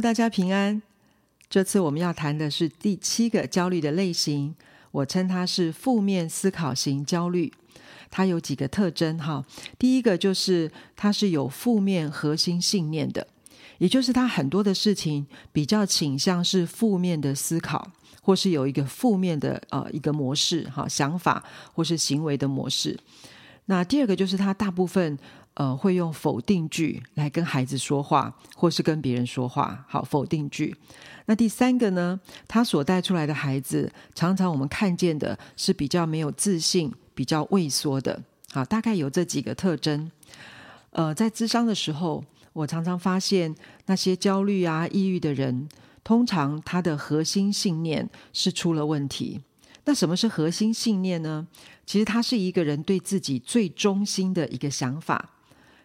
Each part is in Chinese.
大家平安。这次我们要谈的是第七个焦虑的类型，我称它是负面思考型焦虑。它有几个特征哈，第一个就是它是有负面核心信念的，也就是它很多的事情比较倾向是负面的思考，或是有一个负面的呃一个模式哈想法或是行为的模式。那第二个就是它大部分。呃，会用否定句来跟孩子说话，或是跟别人说话。好，否定句。那第三个呢？他所带出来的孩子，常常我们看见的是比较没有自信、比较畏缩的。好，大概有这几个特征。呃，在咨商的时候，我常常发现那些焦虑啊、抑郁的人，通常他的核心信念是出了问题。那什么是核心信念呢？其实他是一个人对自己最忠心的一个想法。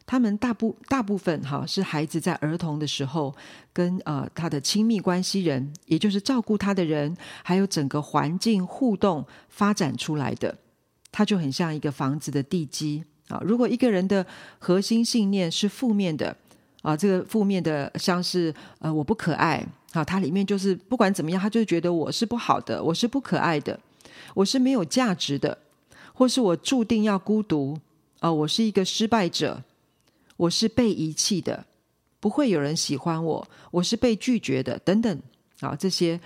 他们大部大部分哈是孩子在儿童的时候跟呃他的亲密关系人，也就是照顾他的人，还有整个环境互动发展出来的。他就很像一个房子的地基啊。如果一个人的核心信念是负面的啊，这个负面的像是呃我不可爱啊，它里面就是不管怎么样，他就觉得我是不好的，我是不可爱的，我是没有价值的，或是我注定要孤独啊，我是一个失败者。我是被遗弃的，不会有人喜欢我。我是被拒绝的，等等，啊，这些，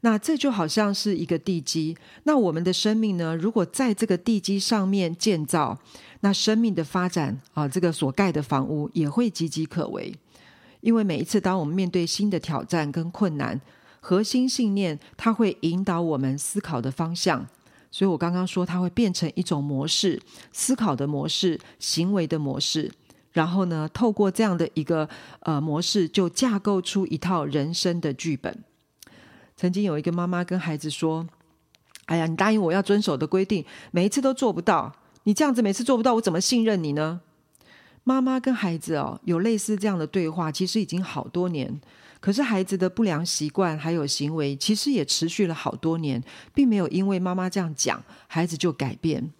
那这就好像是一个地基。那我们的生命呢？如果在这个地基上面建造，那生命的发展啊，这个所盖的房屋也会岌岌可危。因为每一次当我们面对新的挑战跟困难，核心信念它会引导我们思考的方向。所以我刚刚说，它会变成一种模式，思考的模式，行为的模式。然后呢，透过这样的一个呃模式，就架构出一套人生的剧本。曾经有一个妈妈跟孩子说：“哎呀，你答应我要遵守的规定，每一次都做不到，你这样子每次做不到，我怎么信任你呢？”妈妈跟孩子哦，有类似这样的对话，其实已经好多年。可是孩子的不良习惯还有行为，其实也持续了好多年，并没有因为妈妈这样讲，孩子就改变。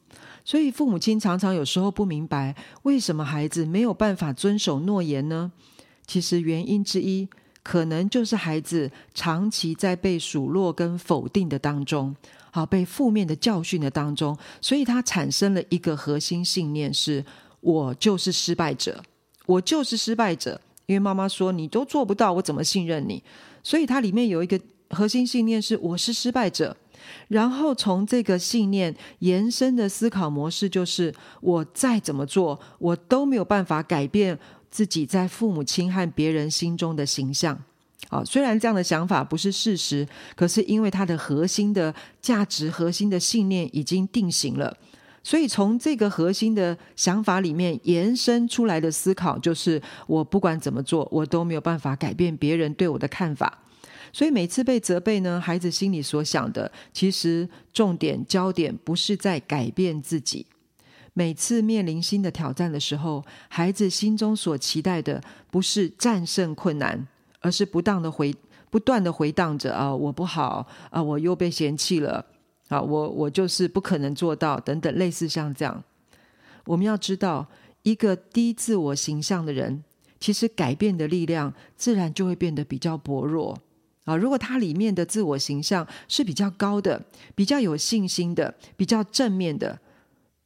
所以父母亲常常有时候不明白，为什么孩子没有办法遵守诺言呢？其实原因之一，可能就是孩子长期在被数落跟否定的当中，好，被负面的教训的当中，所以他产生了一个核心信念是：我就是失败者，我就是失败者。因为妈妈说你都做不到，我怎么信任你？所以它里面有一个核心信念是：我是失败者。然后从这个信念延伸的思考模式，就是我再怎么做，我都没有办法改变自己在父母亲和别人心中的形象。啊，虽然这样的想法不是事实，可是因为它的核心的价值、核心的信念已经定型了，所以从这个核心的想法里面延伸出来的思考，就是我不管怎么做，我都没有办法改变别人对我的看法。所以每次被责备呢，孩子心里所想的，其实重点焦点不是在改变自己。每次面临新的挑战的时候，孩子心中所期待的，不是战胜困难，而是不断的回不断的回荡着啊，我不好啊，我又被嫌弃了啊，我我就是不可能做到等等，类似像这样。我们要知道，一个低自我形象的人，其实改变的力量自然就会变得比较薄弱。啊，如果他里面的自我形象是比较高的、比较有信心的、比较正面的，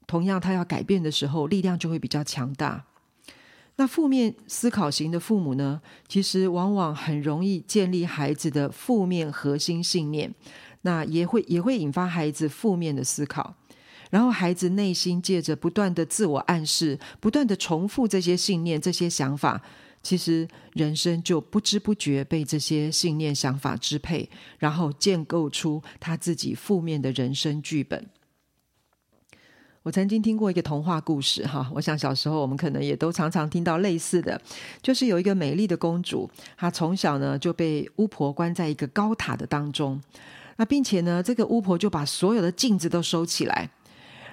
同样他要改变的时候，力量就会比较强大。那负面思考型的父母呢，其实往往很容易建立孩子的负面核心信念，那也会也会引发孩子负面的思考，然后孩子内心借着不断的自我暗示，不断的重复这些信念、这些想法。其实人生就不知不觉被这些信念、想法支配，然后建构出他自己负面的人生剧本。我曾经听过一个童话故事，哈，我想小时候我们可能也都常常听到类似的，就是有一个美丽的公主，她从小呢就被巫婆关在一个高塔的当中，那并且呢，这个巫婆就把所有的镜子都收起来。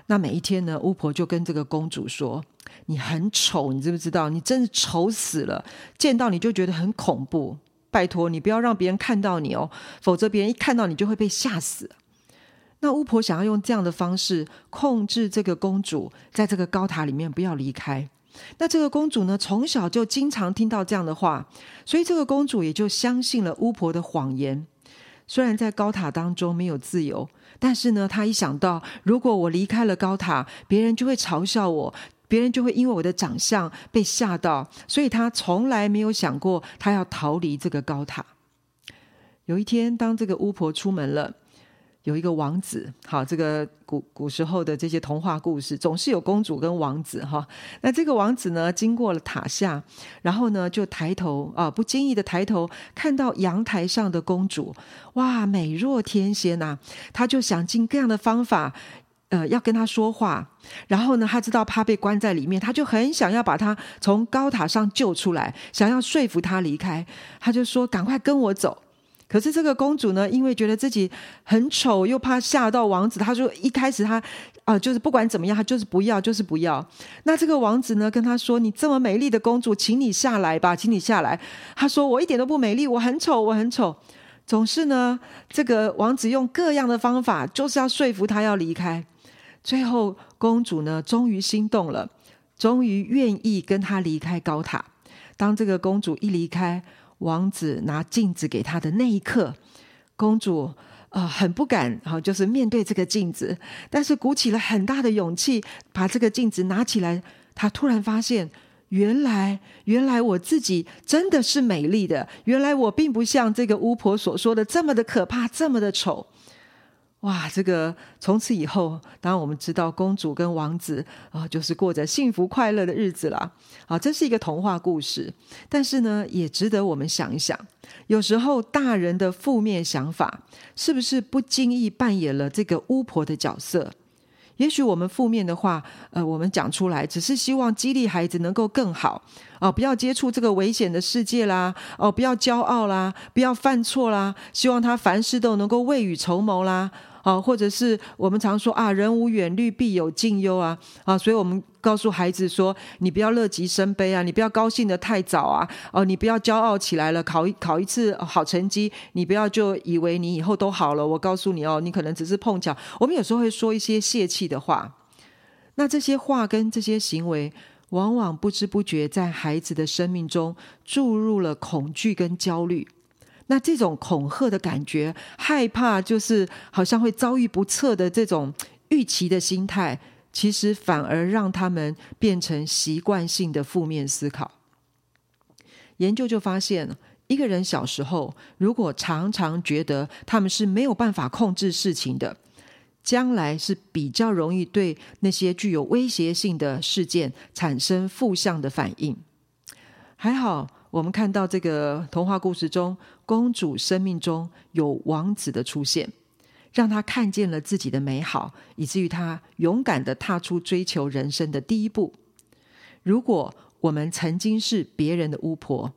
那每一天呢，巫婆就跟这个公主说：“你很丑，你知不知道？你真是丑死了，见到你就觉得很恐怖。拜托你不要让别人看到你哦，否则别人一看到你就会被吓死。”那巫婆想要用这样的方式控制这个公主，在这个高塔里面不要离开。那这个公主呢，从小就经常听到这样的话，所以这个公主也就相信了巫婆的谎言。虽然在高塔当中没有自由，但是呢，她一想到如果我离开了高塔，别人就会嘲笑我，别人就会因为我的长相被吓到，所以他从来没有想过他要逃离这个高塔。有一天，当这个巫婆出门了。有一个王子，好，这个古古时候的这些童话故事总是有公主跟王子哈。那这个王子呢，经过了塔下，然后呢就抬头啊，不经意的抬头看到阳台上的公主，哇，美若天仙呐！他就想尽各样的方法，呃，要跟她说话。然后呢，他知道怕被关在里面，他就很想要把她从高塔上救出来，想要说服她离开。他就说：“赶快跟我走。”可是这个公主呢，因为觉得自己很丑，又怕吓到王子，她说一开始她啊、就是不管怎么样，她就是不要，就是不要。那这个王子呢，跟她说：“你这么美丽的公主，请你下来吧，请你下来。”她说：“我一点都不美丽，我很丑，我很丑。”总是呢，这个王子用各样的方法，就是要说服她要离开。最后，公主呢，终于心动了，终于愿意跟他离开高塔。当这个公主一离开，王子拿镜子给她的那一刻，公主啊、呃、很不敢啊，就是面对这个镜子，但是鼓起了很大的勇气，把这个镜子拿起来。她突然发现，原来原来我自己真的是美丽的，原来我并不像这个巫婆所说的这么的可怕，这么的丑。哇，这个从此以后，当然我们知道公主跟王子啊，就是过着幸福快乐的日子了。啊，这是一个童话故事，但是呢，也值得我们想一想。有时候大人的负面想法，是不是不经意扮演了这个巫婆的角色？也许我们负面的话，呃，我们讲出来，只是希望激励孩子能够更好。哦，不要接触这个危险的世界啦！哦，不要骄傲啦，不要犯错啦，希望他凡事都能够未雨绸缪啦。啊，或者是我们常说啊，人无远虑，必有近忧啊，啊，所以我们告诉孩子说，你不要乐极生悲啊，你不要高兴得太早啊，哦，你不要骄傲起来了，考一考一次好成绩，你不要就以为你以后都好了。我告诉你哦，你可能只是碰巧。我们有时候会说一些泄气的话，那这些话跟这些行为，往往不知不觉在孩子的生命中注入了恐惧跟焦虑。那这种恐吓的感觉，害怕就是好像会遭遇不测的这种预期的心态，其实反而让他们变成习惯性的负面思考。研究就发现，一个人小时候如果常常觉得他们是没有办法控制事情的，将来是比较容易对那些具有威胁性的事件产生负向的反应。还好。我们看到这个童话故事中，公主生命中有王子的出现，让她看见了自己的美好，以至于她勇敢地踏出追求人生的第一步。如果我们曾经是别人的巫婆，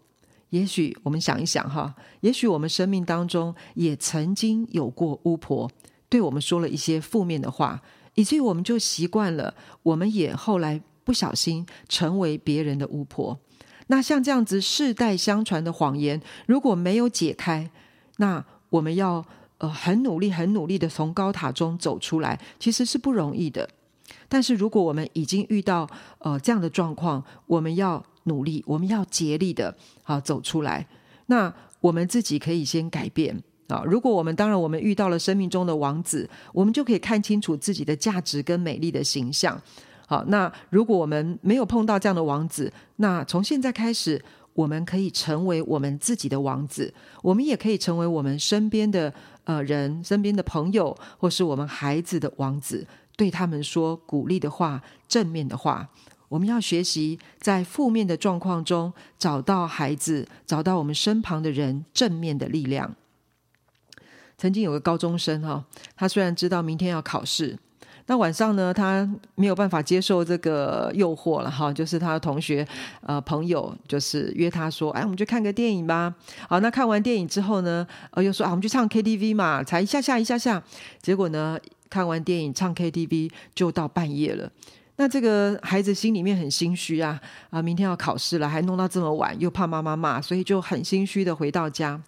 也许我们想一想哈，也许我们生命当中也曾经有过巫婆对我们说了一些负面的话，以至于我们就习惯了，我们也后来不小心成为别人的巫婆。那像这样子世代相传的谎言，如果没有解开，那我们要呃很努力、很努力的从高塔中走出来，其实是不容易的。但是如果我们已经遇到呃这样的状况，我们要努力，我们要竭力的啊走出来。那我们自己可以先改变啊。如果我们当然我们遇到了生命中的王子，我们就可以看清楚自己的价值跟美丽的形象。好，那如果我们没有碰到这样的王子，那从现在开始，我们可以成为我们自己的王子，我们也可以成为我们身边的呃人、身边的朋友，或是我们孩子的王子，对他们说鼓励的话、正面的话。我们要学习在负面的状况中找到孩子，找到我们身旁的人正面的力量。曾经有个高中生哈，他虽然知道明天要考试。那晚上呢，他没有办法接受这个诱惑了哈，就是他的同学呃朋友就是约他说，哎，我们去看个电影吧。好，那看完电影之后呢，呃，又说啊，我们去唱 KTV 嘛，才一下下一下下，结果呢，看完电影唱 KTV 就到半夜了。那这个孩子心里面很心虚啊，啊，明天要考试了，还弄到这么晚，又怕妈妈骂，所以就很心虚的回到家。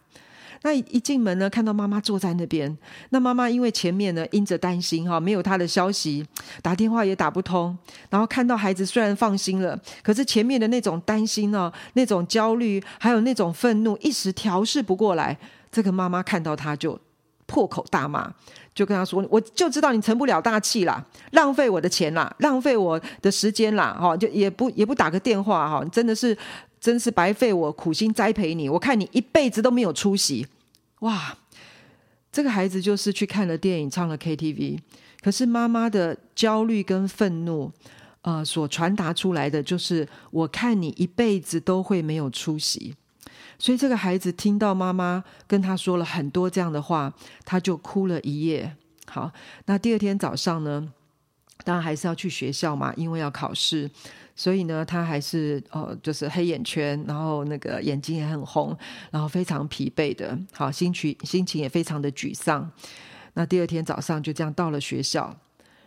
那一进门呢，看到妈妈坐在那边，那妈妈因为前面呢因着担心哈，没有她的消息，打电话也打不通，然后看到孩子虽然放心了，可是前面的那种担心呢，那种焦虑，还有那种愤怒，一时调试不过来，这个妈妈看到他就破口大骂。就跟他说，我就知道你成不了大器啦，浪费我的钱啦，浪费我的时间啦，哈，就也不也不打个电话哈，真的是真是白费我苦心栽培你，我看你一辈子都没有出息，哇！这个孩子就是去看了电影，唱了 KTV，可是妈妈的焦虑跟愤怒，呃，所传达出来的就是，我看你一辈子都会没有出息。所以这个孩子听到妈妈跟他说了很多这样的话，他就哭了一夜。好，那第二天早上呢，当然还是要去学校嘛，因为要考试，所以呢，他还是呃，就是黑眼圈，然后那个眼睛也很红，然后非常疲惫的，好，心情心情也非常的沮丧。那第二天早上就这样到了学校。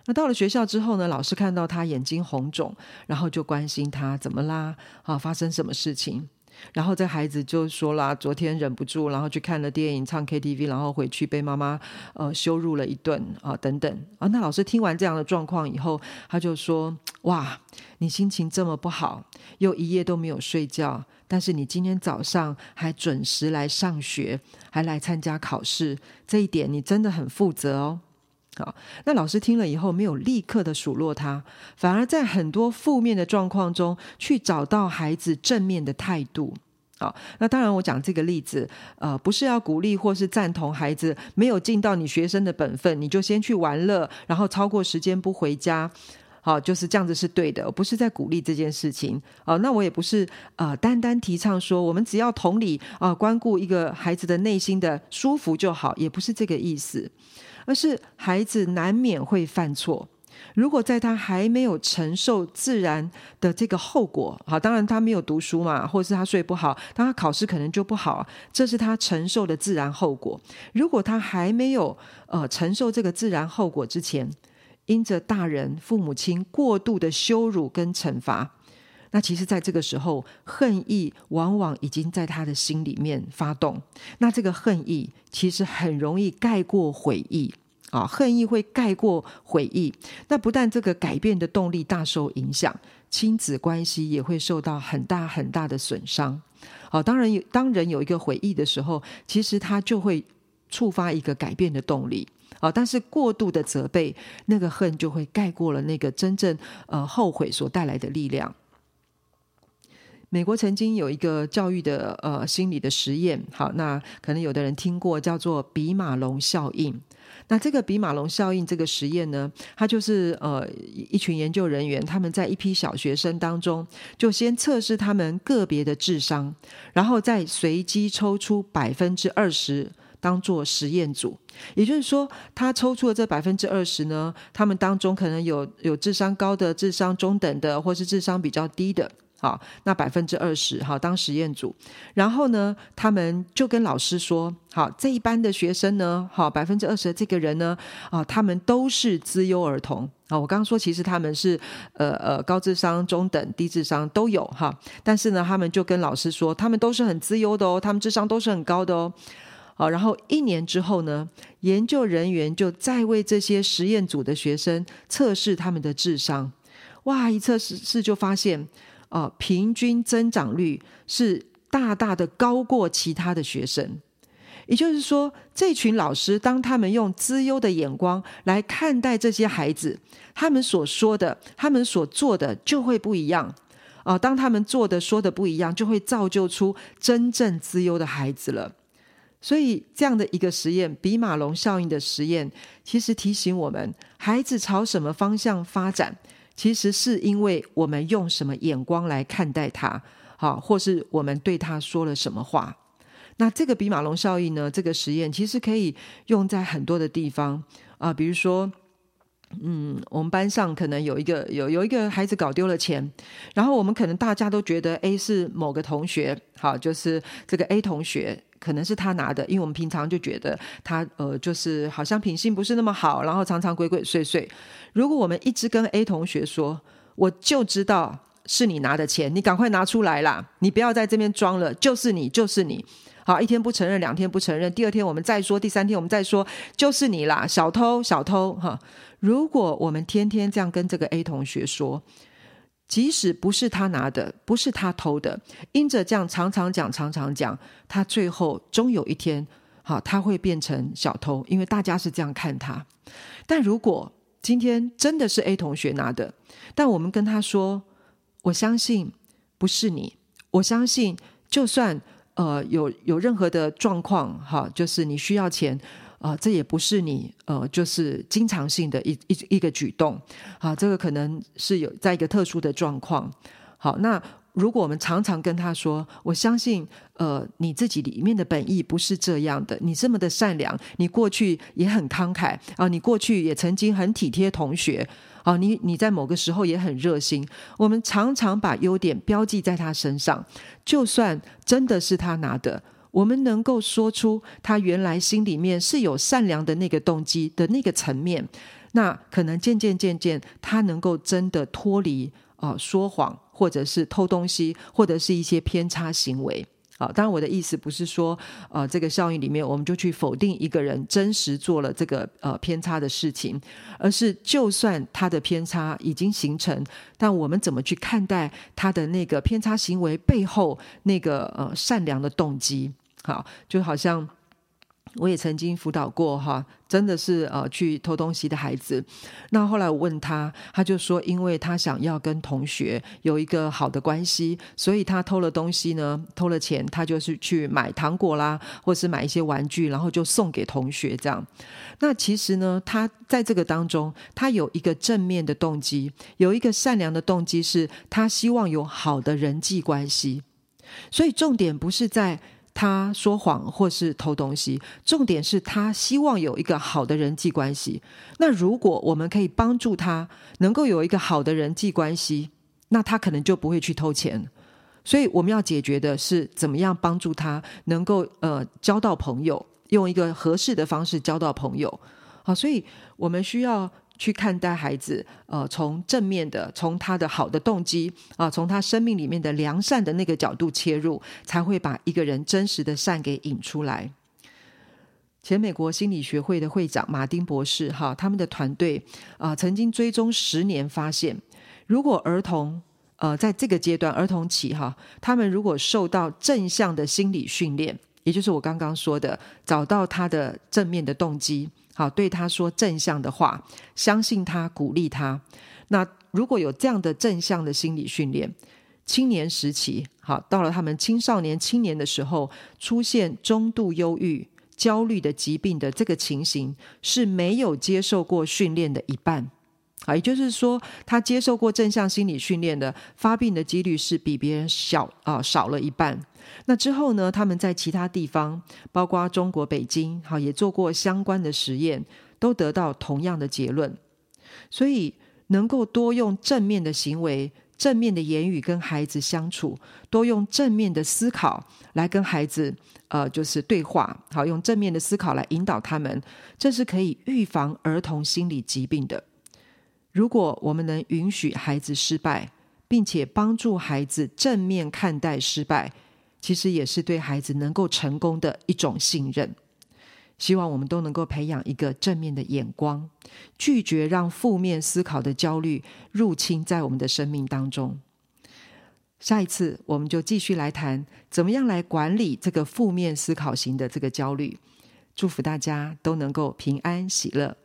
那到了学校之后呢，老师看到他眼睛红肿，然后就关心他怎么啦？啊，发生什么事情？然后这孩子就说了，昨天忍不住，然后去看了电影，唱 KTV，然后回去被妈妈呃羞辱了一顿啊，等等啊。那老师听完这样的状况以后，他就说：哇，你心情这么不好，又一夜都没有睡觉，但是你今天早上还准时来上学，还来参加考试，这一点你真的很负责哦。好，那老师听了以后没有立刻的数落他，反而在很多负面的状况中去找到孩子正面的态度。好，那当然我讲这个例子，呃，不是要鼓励或是赞同孩子没有尽到你学生的本分，你就先去玩乐，然后超过时间不回家。好，就是这样子是对的，不是在鼓励这件事情。哦，那我也不是呃单单提倡说我们只要同理啊，呃，关顾一个孩子的内心的舒服就好，也不是这个意思。而是孩子难免会犯错，如果在他还没有承受自然的这个后果，好，当然他没有读书嘛，或者是他睡不好，当他考试可能就不好，这是他承受的自然后果。如果他还没有呃承受这个自然后果之前，因着大人父母亲过度的羞辱跟惩罚，那其实在这个时候，恨意往往已经在他的心里面发动。那这个恨意其实很容易盖过悔意啊，恨意会盖过悔意。那不但这个改变的动力大受影响，亲子关系也会受到很大很大的损伤。好，当然有当人有一个悔意的时候，其实他就会触发一个改变的动力。啊，但是过度的责备，那个恨就会盖过了那个真正呃后悔所带来的力量。美国曾经有一个教育的呃心理的实验，好，那可能有的人听过叫做比马龙效应。那这个比马龙效应这个实验呢，它就是呃一群研究人员他们在一批小学生当中，就先测试他们个别的智商，然后再随机抽出百分之二十当做实验组。也就是说，他抽出的这百分之二十呢，他们当中可能有有智商高的、智商中等的，或是智商比较低的。好，那百分之二十，好，当实验组。然后呢，他们就跟老师说：“好，这一班的学生呢，好，百分之二十的这个人呢，啊，他们都是资优儿童。啊，我刚刚说，其实他们是呃呃高智商、中等、低智商都有哈。但是呢，他们就跟老师说，他们都是很资优的哦，他们智商都是很高的哦。好，然后一年之后呢，研究人员就再为这些实验组的学生测试他们的智商。哇，一测试试就发现。呃，平均增长率是大大的高过其他的学生，也就是说，这群老师当他们用资优的眼光来看待这些孩子，他们所说的、他们所做的就会不一样。啊、当他们做的、说的不一样，就会造就出真正资优的孩子了。所以，这样的一个实验——比马龙效应的实验，其实提醒我们：孩子朝什么方向发展？其实是因为我们用什么眼光来看待他，好，或是我们对他说了什么话。那这个比马龙效应呢？这个实验其实可以用在很多的地方啊，比如说，嗯，我们班上可能有一个有有一个孩子搞丢了钱，然后我们可能大家都觉得 A 是某个同学，好，就是这个 A 同学。可能是他拿的，因为我们平常就觉得他呃，就是好像品性不是那么好，然后常常鬼鬼祟祟。如果我们一直跟 A 同学说，我就知道是你拿的钱，你赶快拿出来啦，你不要在这边装了，就是你，就是你。好，一天不承认，两天不承认，第二天我们再说，第三天我们再说，就是你啦，小偷，小偷，哈。如果我们天天这样跟这个 A 同学说，即使不是他拿的，不是他偷的，因着这样常常讲，常常讲，他最后终有一天，好，他会变成小偷，因为大家是这样看他。但如果今天真的是 A 同学拿的，但我们跟他说，我相信不是你，我相信就算呃有有任何的状况，哈，就是你需要钱。啊、这也不是你呃，就是经常性的一一一个举动，好，这个可能是有在一个特殊的状况。好，那如果我们常常跟他说，我相信呃，你自己里面的本意不是这样的，你这么的善良，你过去也很慷慨啊、你过去也曾经很体贴同学啊、你你在某个时候也很热心。我们常常把优点标记在他身上，就算真的是他拿的。我们能够说出他原来心里面是有善良的那个动机的那个层面，那可能渐渐渐渐，他能够真的脱离啊、说谎，或者是偷东西，或者是一些偏差行为。啊，当然我的意思不是说，呃，这个效应里面我们就去否定一个人真实做了这个呃偏差的事情，而是就算他的偏差已经形成，但我们怎么去看待他的那个偏差行为背后那个呃善良的动机？好，就好像。我也曾经辅导过哈，真的是呃去偷东西的孩子。那后来我问他，他就说，因为他想要跟同学有一个好的关系，所以他偷了东西呢，偷了钱，他就是去买糖果啦，或是买一些玩具，然后就送给同学这样。那其实呢，他在这个当中，他有一个正面的动机，有一个善良的动机，是他希望有好的人际关系。所以重点不是在。他说谎或是偷东西，重点是他希望有一个好的人际关系。那如果我们可以帮助他能够有一个好的人际关系，那他可能就不会去偷钱。所以我们要解决的是怎么样帮助他能够呃交到朋友，用一个合适的方式交到朋友。好，所以我们需要。去看待孩子，呃，从正面的，从他的好的动机啊、从他生命里面的良善的那个角度切入，才会把一个人真实的善给引出来。前美国心理学会的会长马丁博士，哈，他们的团队啊、曾经追踪十年，发现如果儿童呃在这个阶段儿童期哈，他们如果受到正向的心理训练，也就是我刚刚说的，找到他的正面的动机。好，对他说正向的话，相信他，鼓励他。那如果有这样的正向的心理训练，青年时期，好，到了他们青少年、青年的时候，出现中度忧郁、焦虑的疾病的这个情形，是没有接受过训练的一半。啊，也就是说，他接受过正向心理训练的发病的几率是比别人小啊，少了一半。那之后呢，他们在其他地方，包括中国北京，好，也做过相关的实验，都得到同样的结论。所以，能够多用正面的行为、正面的言语跟孩子相处，多用正面的思考来跟孩子，呃，就是对话，好，用正面的思考来引导他们，这是可以预防儿童心理疾病的。如果我们能允许孩子失败，并且帮助孩子正面看待失败。其实也是对孩子能够成功的一种信任。希望我们都能够培养一个正面的眼光，拒绝让负面思考的焦虑入侵在我们的生命当中。下一次我们就继续来谈怎么样来管理这个负面思考型的这个焦虑。祝福大家都能够平安喜乐。